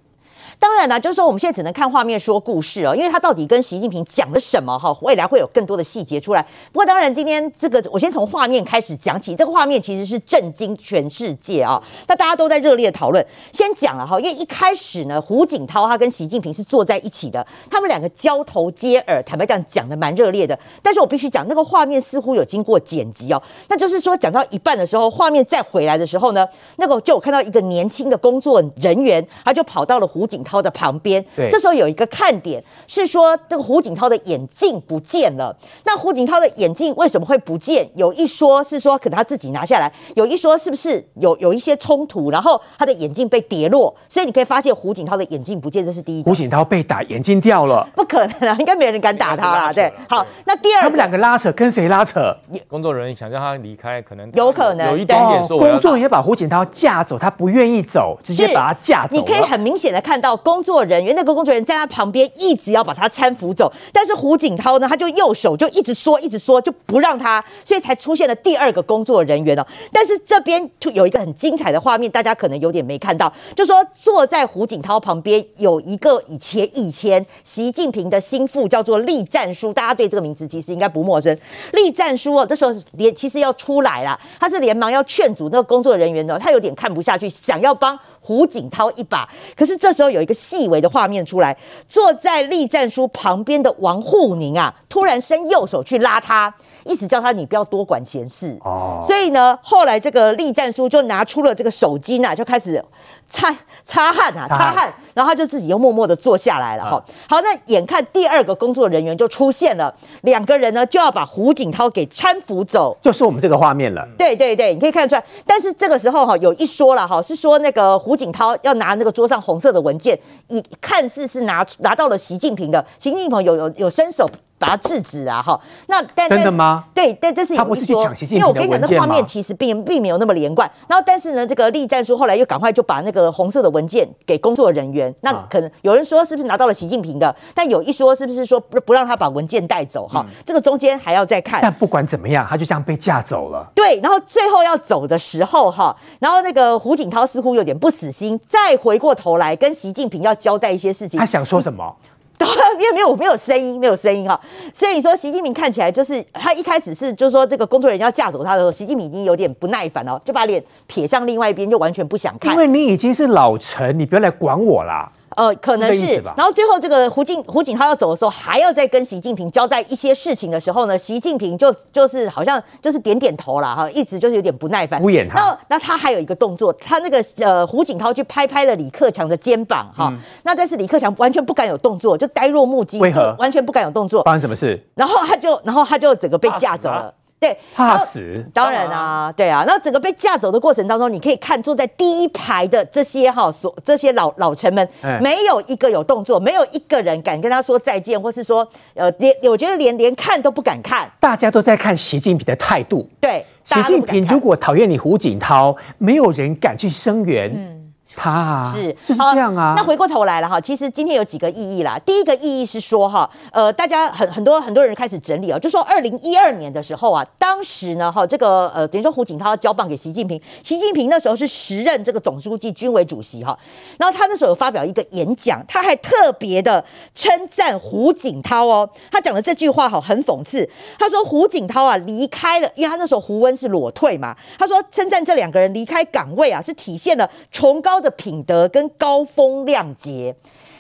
当然啦，就是说我们现在只能看画面说故事哦，因为他到底跟习近平讲了什么哈，未来会有更多的细节出来。不过当然，今天这个我先从画面开始讲起，这个画面其实是震惊全世界啊！那大家都在热烈讨论。先讲了哈，因为一开始呢，胡锦涛他跟习近平是坐在一起的，他们两个交头接耳，坦白讲讲的蛮热烈的。但是我必须讲，那个画面似乎有经过剪辑哦，那就是说讲到一半的时候，画面再回来的时候呢，那个就有看到一个年轻的工作人员，他就跑到了胡锦。涛的旁边。对，这时候有一个看点是说，这个胡锦涛的眼镜不见了。那胡锦涛的眼镜为什么会不见？有一说是说可能他自己拿下来，有一说是不是有 有一些冲突，然后他的眼镜被跌落，所以你可以发现胡锦涛的眼镜不见，这是第一。胡锦涛被打，眼镜掉了，不可能啊，应该没人敢打他啦。对，好，那第二，他们两个拉扯，跟谁拉扯？工作人员想让他离开，可能有可能有一点点说，工作人员把胡锦涛架走，他不愿意走，直接把他架走。你可以很明显的看到，工作人员那个工作人员在他旁边一直要把他搀扶走，但是胡锦涛呢，他就右手就一直缩，一直缩，就不让他，所以才出现了第二个工作人员哦。但是这边有一个很精彩的画面，大家可能有点没看到，就说坐在胡锦涛旁边有一个以前以前习近平的心腹叫做栗战书，大家对这个名字其实应该不陌生。栗战书哦，这时候连其实要出来了，他是连忙要劝阻那个工作人员的，他有点看不下去，想要帮胡锦涛一把。可是这时候有一个细微的画面出来，坐在栗战书旁边的王沪宁啊，突然伸右手去拉他，意思叫他你不要多管闲事。哦，所以呢，后来这个栗战书就拿出了这个手巾啊，就开始。擦擦汗啊，擦汗，然后他就自己又默默的坐下来了哈。好，那眼看第二个工作人员就出现了，两个人呢就要把胡锦涛给搀扶走，就是我们这个画面了。对对对，你可以看出来。但是这个时候哈，有一说了哈，是说那个胡锦涛要拿那个桌上红色的文件，以看似是拿拿到了习近平的，习近平有有有伸手。把他制止啊！哈，那但真的吗？对，但这是他不是去抢习近平？因为我跟你讲，那画面其实并并没有那么连贯。然后，但是呢，这个栗战书后来又赶快就把那个红色的文件给工作人员。那可能有人说是不是拿到了习近平的？但有一说是不是说不不让他把文件带走？哈、嗯，这个中间还要再看。但不管怎么样，他就这样被架走了。对，然后最后要走的时候，哈，然后那个胡锦涛似乎有点不死心，再回过头来跟习近平要交代一些事情。他想说什么？因为没有没有声音，没有声音哈，所以说习近平看起来就是他一开始是就是说这个工作人员要架走他的时候，习近平已经有点不耐烦了，就把脸撇向另外一边，就完全不想看。因为你已经是老臣，你不要来管我啦。呃，可能是，是然后最后这个胡锦胡锦涛要走的时候，还要再跟习近平交代一些事情的时候呢，习近平就就是好像就是点点头了哈，一直就是有点不耐烦，敷衍他。那那他还有一个动作，他那个呃胡锦涛去拍拍了李克强的肩膀哈，嗯、那但是李克强完全不敢有动作，就呆若木鸡，为何？完全不敢有动作？发生什么事？然后他就然后他就整个被架走了。对，怕死，当然啊，对啊。那整个被架走的过程当中，你可以看坐在第一排的这些哈，所这些老老臣们，没有一个有动作，没有一个人敢跟他说再见，或是说，呃，连我觉得连连看都不敢看。大家都在看习近平的态度。对，习近平如果讨厌你胡锦涛，没有人敢去声援。嗯。他、啊、是就是这样啊。那回过头来了哈，其实今天有几个意义啦。第一个意义是说哈，呃，大家很很多很多人开始整理哦，就说二零一二年的时候啊，当时呢哈，这个呃等于说胡锦涛要交棒给习近平，习近平那时候是时任这个总书记、军委主席哈。然后他那时候有发表一个演讲，他还特别的称赞胡锦涛哦。他讲的这句话哈很讽刺，他说胡锦涛啊离开了，因为他那时候胡温是裸退嘛。他说称赞这两个人离开岗位啊，是体现了崇高的。的品德跟高风亮节，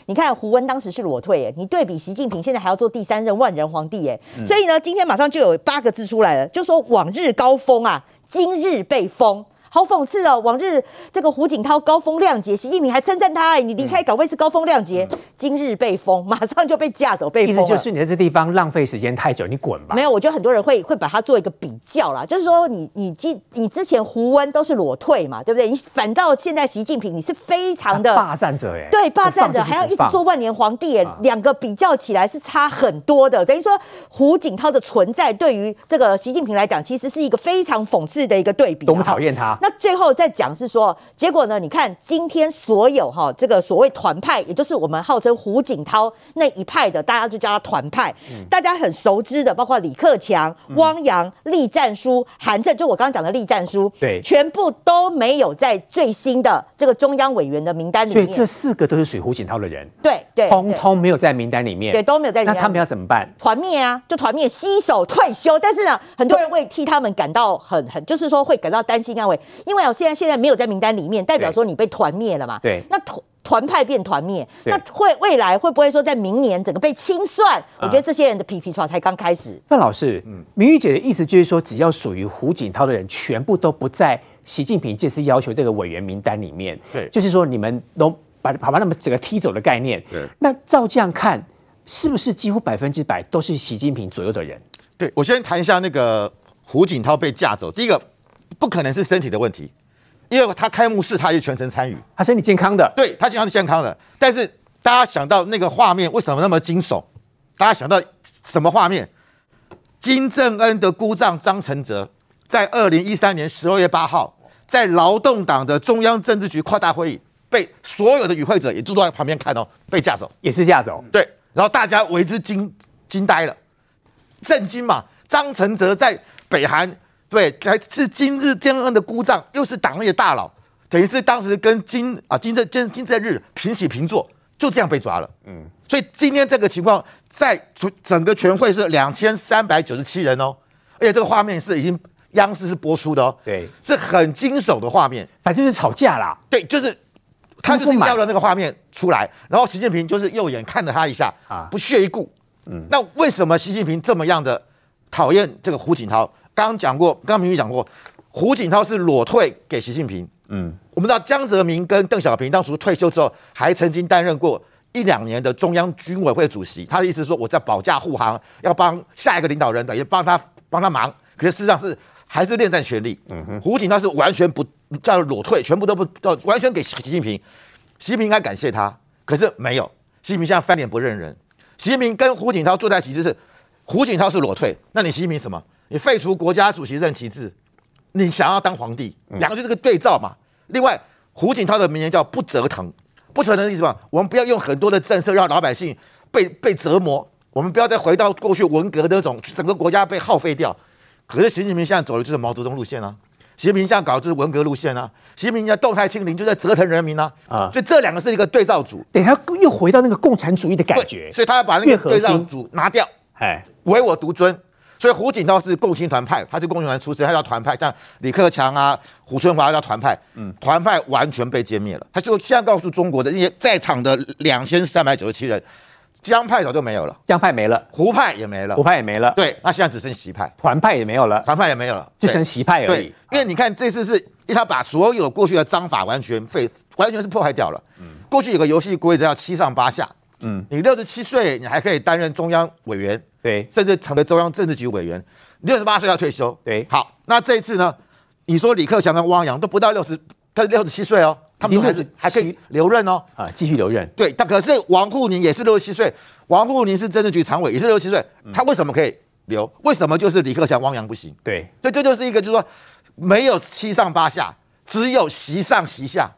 你看胡温当时是裸退，哎，你对比习近平现在还要做第三任万人皇帝，哎，所以呢，今天马上就有八个字出来了，就说往日高峰啊，今日被封。好讽刺哦！往日这个胡锦涛高风亮节，习近平还称赞他，哎，你离开岗位是高风亮节，嗯、今日被封，马上就被架走，被封。意思就是你在这地方浪费时间太久，你滚吧。没有，我觉得很多人会会把它做一个比较啦，就是说你你之你之前胡温都是裸退嘛，对不对？你反倒现在习近平，你是非常的霸占者哎，对，霸占者还要一直做万年皇帝哎，两个比较起来是差很多的。等于说胡锦涛的存在对于这个习近平来讲，其实是一个非常讽刺的一个对比。多么讨厌他！那最后再讲。是说，结果呢？你看今天所有哈，这个所谓团派，也就是我们号称胡锦涛那一派的，大家就叫他团派。嗯、大家很熟知的，包括李克强、汪洋、栗战书、韩正，就我刚刚讲的栗战书，对，全部都没有在最新的这个中央委员的名单里面。所以这四个都是属于胡锦涛的人，对对，通通没有在名单里面，对，都没有在里面。那他们要怎么办？团灭啊，就团灭，携手退休。但是呢，很多人会替他们感到很很，就是说会感到担心安慰，因为我现在现在没有在名单里面。代表说你被团灭了嘛？对，那团团派变团灭，那会未来会不会说在明年整个被清算？我觉得这些人的皮皮草才刚开始。范老师，嗯，明玉姐的意思就是说，只要属于胡锦涛的人，全部都不在习近平这次要求这个委员名单里面。对，就是说你们都把把把他们整个踢走的概念。对，那照这样看，是不是几乎百分之百都是习近平左右的人？对，我先谈一下那个胡锦涛被架走。第一个，不可能是身体的问题，因为他开幕式他就全程参与，他身体健康的，对他健康是健康的。但是大家想到那个画面为什么那么惊悚？大家想到什么画面？金正恩的姑丈张承泽在二零一三年十二月八号，在劳动党的中央政治局扩大会议，被所有的与会者也就坐在旁边看哦，被架走，也是架走。对，然后大家为之惊惊呆了，震惊嘛。张承泽在北韩，对，还是今日正恩的姑丈，又是党内的大佬，等于是当时跟金啊金正金金正日平起平坐，就这样被抓了。嗯，所以今天这个情况。在整个全会是两千三百九十七人哦，而且这个画面是已经央视是播出的哦，对，是很惊悚的画面，反正就是吵架啦，对，就是他就是要了那个画面出来，然后习近平就是右眼看了他一下啊，不屑一顾，嗯，那为什么习近平这么样的讨厌这个胡锦涛？刚刚讲过，刚刚明宇讲过，胡锦涛是裸退给习近平，嗯，我们知道江泽民跟邓小平当初退休之后还曾经担任过。一两年的中央军委会主席，他的意思是说，我在保驾护航，要帮下一个领导人等于帮他帮他忙。可是事实上是还是恋战权力。嗯哼，胡锦涛是完全不叫裸退，全部都不叫完全给习近平。习近平应该感谢他，可是没有。习近平现在翻脸不认人。习近平跟胡锦涛坐在一起，就是胡锦涛是裸退，那你习近平什么？你废除国家主席任期制，你想要当皇帝，两个就是个对照嘛。另外，胡锦涛的名言叫不折腾。不折腾的意思吧？我们不要用很多的政策让老百姓被被折磨，我们不要再回到过去文革的那种整个国家被耗费掉。可是习近平现在走的就是毛泽东路线啊，习近平现在搞的就是文革路线啊，习近平现在动态清零就在折腾人民啊啊！所以这两个是一个对照组，等下又回到那个共产主义的感觉，所以他要把那个对照组拿掉，哎，唯我独尊。所以胡锦涛是共青团派，他是共青团出身，他叫团派。像李克强啊、胡春华叫团派，嗯，团派完全被歼灭了。他就现在告诉中国的那些在场的两千三百九十七人，江派早就没有了，江派没了，胡派也没了，胡派也没了。对，那现在只剩习派，团派也没有了，团派也没有了，就剩习派而已。对，因为你看这次是，因为他把所有过去的章法完全废，完全是破坏掉了。嗯，过去有个游戏规则叫七上八下。嗯，你六十七岁，你还可以担任中央委员。对，甚至成为中央政治局委员，六十八岁要退休。对，好，那这一次呢？你说李克强跟汪洋都不到六十，他六十七岁哦，他们还是还可以留任哦，啊，继续留任。对，但可是王沪宁也是六十七岁，王沪宁是政治局常委，也是六十七岁，他为什么可以留？为什么就是李克强、汪洋不行？对，这这就是一个，就是说没有七上八下，只有席上席下。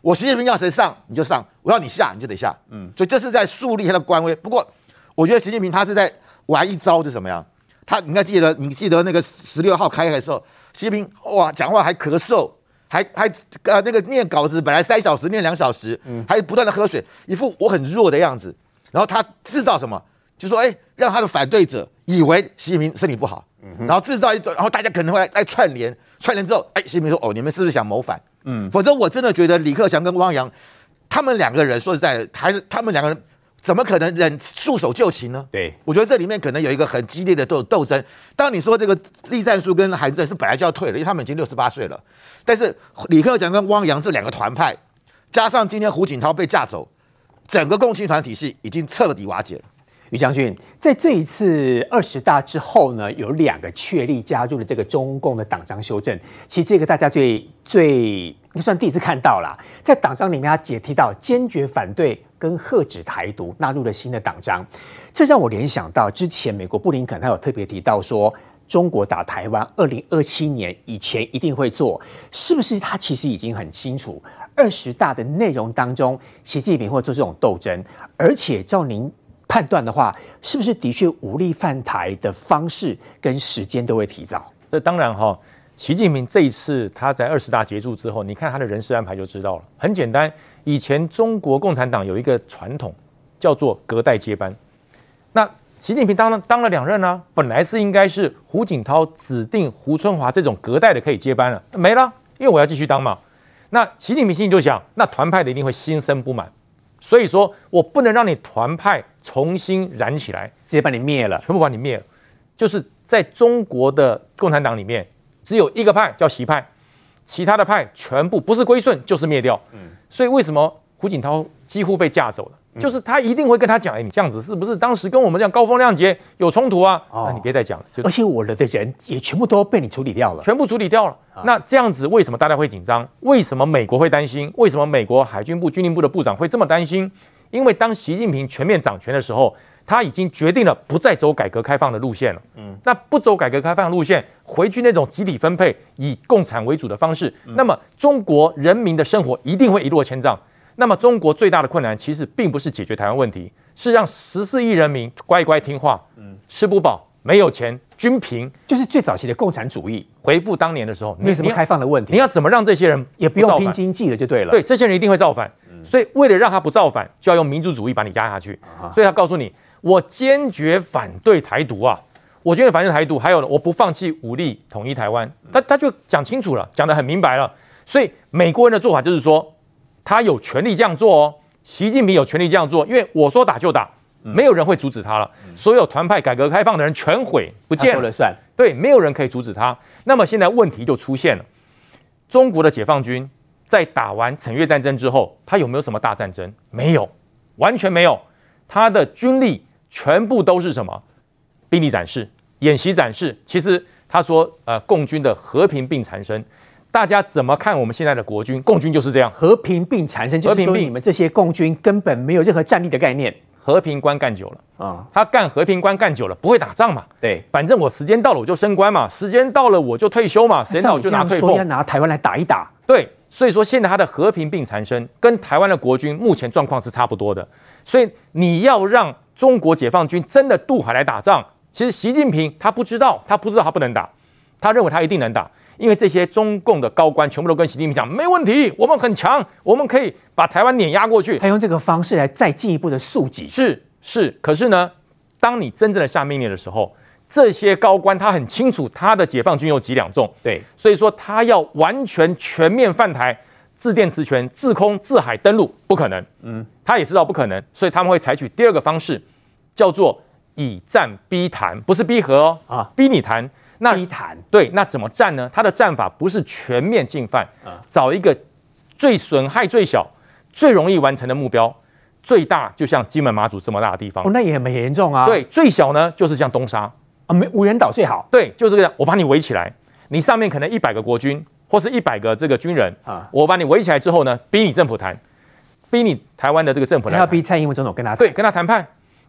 我习近平要谁上你就上，我要你下你就得下。嗯，所以这是在树立他的官威。不过，我觉得习近平他是在。玩一招是什么样？他应该记得，你记得那个十六号开会的时候，习近平哇讲话还咳嗽，还还呃那个念稿子本来三小时念两小时，嗯，还不断的喝水，一副我很弱的样子。然后他制造什么？就说哎，让他的反对者以为习近平身体不好，嗯，然后制造一种，然后大家可能会来来串联，串联之后，哎，习近平说哦，你们是不是想谋反？嗯，否则我真的觉得李克强跟汪洋他们两个人说实在的，还是他们两个人。怎么可能忍束手就擒呢？对，我觉得这里面可能有一个很激烈的斗斗争。当你说这个栗战书跟韩正是本来就要退了，因为他们已经六十八岁了。但是李克强跟汪洋这两个团派，加上今天胡锦涛被架走，整个共青团体系已经彻底瓦解了。于将军，在这一次二十大之后呢，有两个确立加入了这个中共的党章修正。其实这个大家最最算第一次看到了，在党章里面他解提到坚决反对跟遏止台独，纳入了新的党章。这让我联想到之前美国布林肯他有特别提到说，中国打台湾，二零二七年以前一定会做，是不是？他其实已经很清楚二十大的内容当中，习近平会做这种斗争，而且照您。判断的话，是不是的确武力犯台的方式跟时间都会提早？这当然哈，习近平这一次他在二十大结束之后，你看他的人事安排就知道了。很简单，以前中国共产党有一个传统叫做隔代接班。那习近平当了当了两任呢、本来是应该是胡锦涛指定胡春华这种隔代的可以接班了，没了，因为我要继续当嘛。那习近平心里就想，那团派的一定会心生不满。所以说我不能让你团派重新燃起来，直接把你灭了，全部把你灭了。就是在中国的共产党里面，只有一个派叫习派，其他的派全部不是归顺就是灭掉。嗯，所以为什么胡锦涛几乎被架走了。就是他一定会跟他讲，哎，你这样子是不是当时跟我们这样高风亮节有冲突啊？哦、啊，你别再讲了。而且我的的人也全部都被你处理掉了，全部处理掉了。啊、那这样子为什么大家会紧张？为什么美国会担心？为什么美国海军部、军令部的部长会这么担心？因为当习近平全面掌权的时候，他已经决定了不再走改革开放的路线了。嗯，那不走改革开放的路线，回去那种集体分配、以共产为主的方式，嗯、那么中国人民的生活一定会一落千丈。那么中国最大的困难其实并不是解决台湾问题，是让十四亿人民乖乖听话，嗯，吃不饱，没有钱，均贫，就是最早期的共产主义回复当年的时候，没有什么开放的问题。你要怎么让这些人不也不用拼经济了就对了？对，这些人一定会造反，嗯、所以为了让他不造反，就要用民族主义把你压下去。啊、所以他告诉你，我坚决反对台独啊，我坚决反对台独，还有我不放弃武力统一台湾。他他就讲清楚了，讲得很明白了。所以美国人的做法就是说。他有权利这样做哦，习近平有权利这样做，因为我说打就打，没有人会阻止他了。所有团派改革开放的人全毁不见了，算。对，没有人可以阻止他。那么现在问题就出现了：中国的解放军在打完惩越战争之后，他有没有什么大战争？没有，完全没有。他的军力全部都是什么？兵力展示、演习展示。其实他说，呃，共军的和平并缠身。大家怎么看我们现在的国军？共军就是这样，和平并缠身，就是说你们这些共军根本没有任何战力的概念。和平官干久了啊，他干和平官干久了，不会打仗嘛？对，反正我时间到了我就升官嘛，时间到了我就退休嘛，时间到了就拿退俸。要拿台湾来打一打。对，所以说现在他的和平并缠身，跟台湾的国军目前状况是差不多的。所以你要让中国解放军真的渡海来打仗，其实习近平他不知道，他不知道他不能打，他认为他一定能打。因为这些中共的高官全部都跟习近平讲，没问题，我们很强，我们可以把台湾碾压过去。他用这个方式来再进一步的肃击。是是，可是呢，当你真正的下命令的时候，这些高官他很清楚他的解放军有几两重，对，所以说他要完全全面犯台，自电磁权、自空、自海登陆不可能。嗯，他也知道不可能，所以他们会采取第二个方式，叫做以战逼谈，不是逼和哦，啊，逼你谈。那一谈对，那怎么战呢？他的战法不是全面进犯，找一个最损害最小、最容易完成的目标，最大就像金门马祖这么大的地方，哦，那也很严重啊。对，最小呢就是像东沙啊，没无人岛最好。对，就是这样，我把你围起来，你上面可能一百个国军或是一百个这个军人啊，我把你围起来之后呢，逼你政府谈，逼你台湾的这个政府来，要逼蔡英文总统跟他对跟他谈判，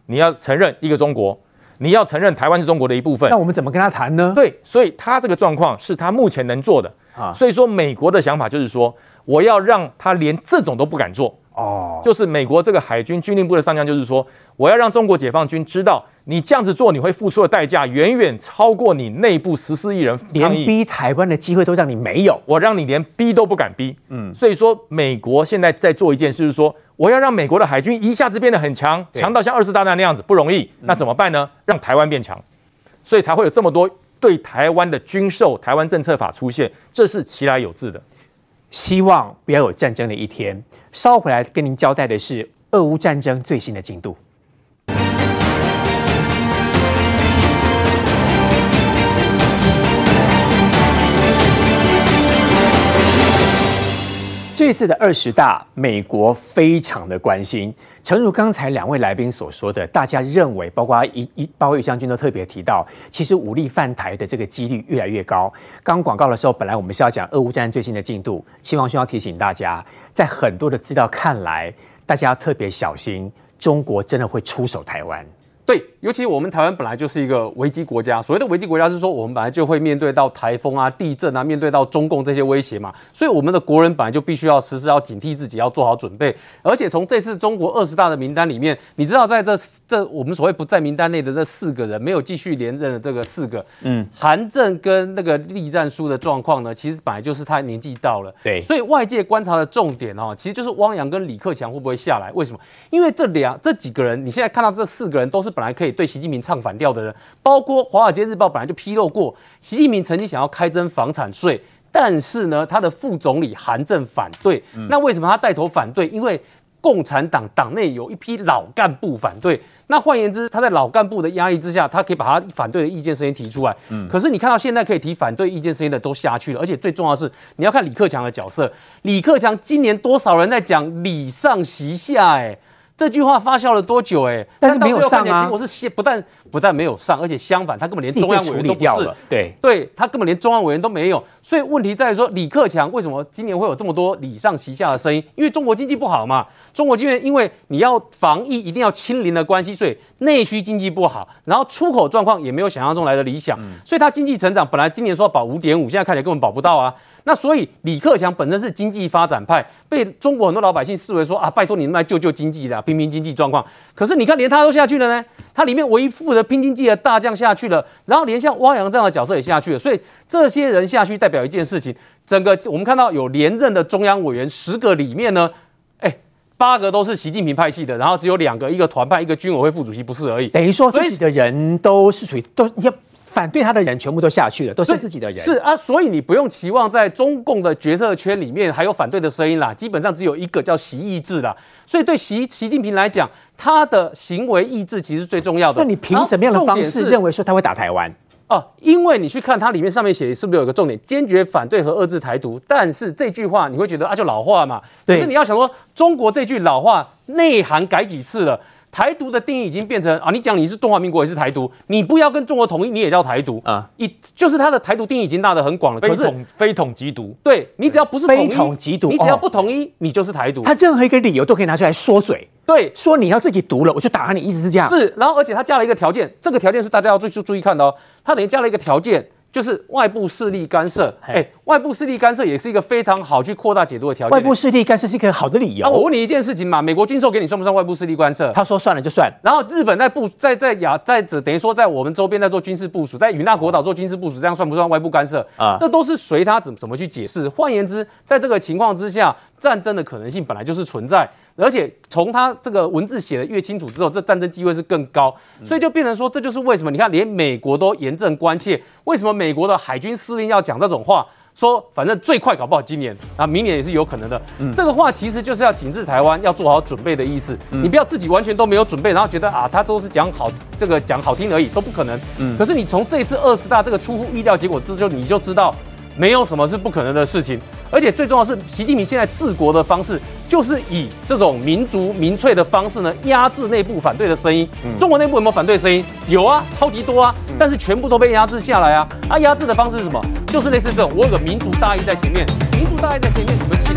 你要承认一个中国。你要承认台湾是中国的一部分，那我们怎么跟他谈呢？对，所以他这个状况是他目前能做的啊。所以说，美国的想法就是说，我要让他连这种都不敢做哦。就是美国这个海军军令部的上将就是说，我要让中国解放军知道，你这样子做，你会付出的代价远远超过你内部十四亿人，连逼台湾的机会都让你没有，我让你连逼都不敢逼。嗯，所以说，美国现在在做一件事，就是说。我要让美国的海军一下子变得很强，强到像二次大战那样子不容易。那怎么办呢？让台湾变强，所以才会有这么多对台湾的军售、台湾政策法出现，这是其来有自的。希望不要有战争的一天。稍回来跟您交代的是俄乌战争最新的进度。这次的二十大，美国非常的关心。诚如刚才两位来宾所说的，大家认为，包括一一包括将军都特别提到，其实武力犯台的这个几率越来越高。刚广告的时候，本来我们是要讲俄乌战最新的进度，希望需要提醒大家，在很多的资料看来，大家要特别小心，中国真的会出手台湾。对，尤其我们台湾本来就是一个危机国家。所谓的危机国家是说，我们本来就会面对到台风啊、地震啊，面对到中共这些威胁嘛。所以我们的国人本来就必须要时时要警惕自己，要做好准备。而且从这次中国二十大的名单里面，你知道，在这这我们所谓不在名单内的这四个人，没有继续连任的这个四个，嗯，韩正跟那个栗战书的状况呢，其实本来就是他年纪到了。对，所以外界观察的重点哦，其实就是汪洋跟李克强会不会下来？为什么？因为这两这几个人，你现在看到这四个人都是。本来可以对习近平唱反调的人，包括《华尔街日报》本来就披露过，习近平曾经想要开征房产税，但是呢，他的副总理韩正反对。嗯、那为什么他带头反对？因为共产党党内有一批老干部反对。那换言之，他在老干部的压力之下，他可以把他反对的意见声音提出来。嗯，可是你看到现在可以提反对意见声音的都下去了，而且最重要的是，你要看李克强的角色。李克强今年多少人在讲礼上席下、欸？哎。这句话发酵了多久？哎，但是没有上啊！结果是先不但不但没有上，而且相反，他根本连中央委员都不是。对，对他根本连中央委员都没有。所以问题在于说，李克强为什么今年会有这么多礼上习下的声音？因为中国经济不好嘛。中国经济因为你要防疫一定要清零的关系，所以内需经济不好，然后出口状况也没有想象中来的理想。所以他经济成长本来今年说要保五点五，现在看起来根本保不到啊。那所以李克强本身是经济发展派，被中国很多老百姓视为说啊，拜托你们来救救经济的，拼拼经济状况。可是你看，连他都下去了呢，他里面唯一负责拼经济的大将下去了，然后连像汪洋这样的角色也下去了。所以这些人下去代表一件事情，整个我们看到有连任的中央委员十个里面呢，哎，八个都是习近平派系的，然后只有两个，一个团派，一个军委会副主席不是而已。等于说自己的人都是属于都要。反对他的人全部都下去了，都是自己的人。是啊，所以你不用期望在中共的决策圈里面还有反对的声音啦。基本上只有一个叫习意志啦。所以对习习近平来讲，他的行为意志其实是最重要的。那你凭什么样的方式认为说他会打台湾？哦，因为你去看它里面上面写的是不是有一个重点，坚决反对和遏制台独？但是这句话你会觉得啊，就老话嘛。可是你要想说，中国这句老话内涵改几次了？台独的定义已经变成啊，你讲你是中华民国也是台独，你不要跟中国统一，你也叫台独啊。一就是它的台独定义已经大得很广了。非统非统即独，对，你只要不是非统即独，你只要不统一，你就是台独。他任何一个理由都可以拿出来说嘴，对，说你要自己独了，我就打你，意思是这样。是，然后而且他加了一个条件，这个条件是大家要注注注意看的哦，他等于加了一个条件。就是外部势力干涉，哎、欸，外部势力干涉也是一个非常好去扩大解读的条件。外部势力干涉是一个好的理由。那我问你一件事情嘛，美国军售给你算不算外部势力干涉？他说算了就算。然后日本在部在在亚在等于说在我们周边在做军事部署，在与那国岛做军事部署，这样算不算外部干涉啊？这都是随他怎怎么去解释。换言之，在这个情况之下，战争的可能性本来就是存在。而且从他这个文字写的越清楚之后，这战争机会是更高，所以就变成说，这就是为什么你看连美国都严正关切，为什么美国的海军司令要讲这种话，说反正最快搞不好今年啊，明年也是有可能的。嗯、这个话其实就是要警示台湾要做好准备的意思，嗯、你不要自己完全都没有准备，然后觉得啊，他都是讲好这个讲好听而已，都不可能。嗯，可是你从这一次二十大这个出乎意料结果之后，你就知道。没有什么是不可能的事情，而且最重要的是，习近平现在治国的方式就是以这种民族民粹的方式呢，压制内部反对的声音。嗯、中国内部有没有反对声音？有啊，超级多啊，嗯、但是全部都被压制下来啊。啊，压制的方式是什么？就是类似这种，我有个民族大义在前面，民族大义在前面，你们。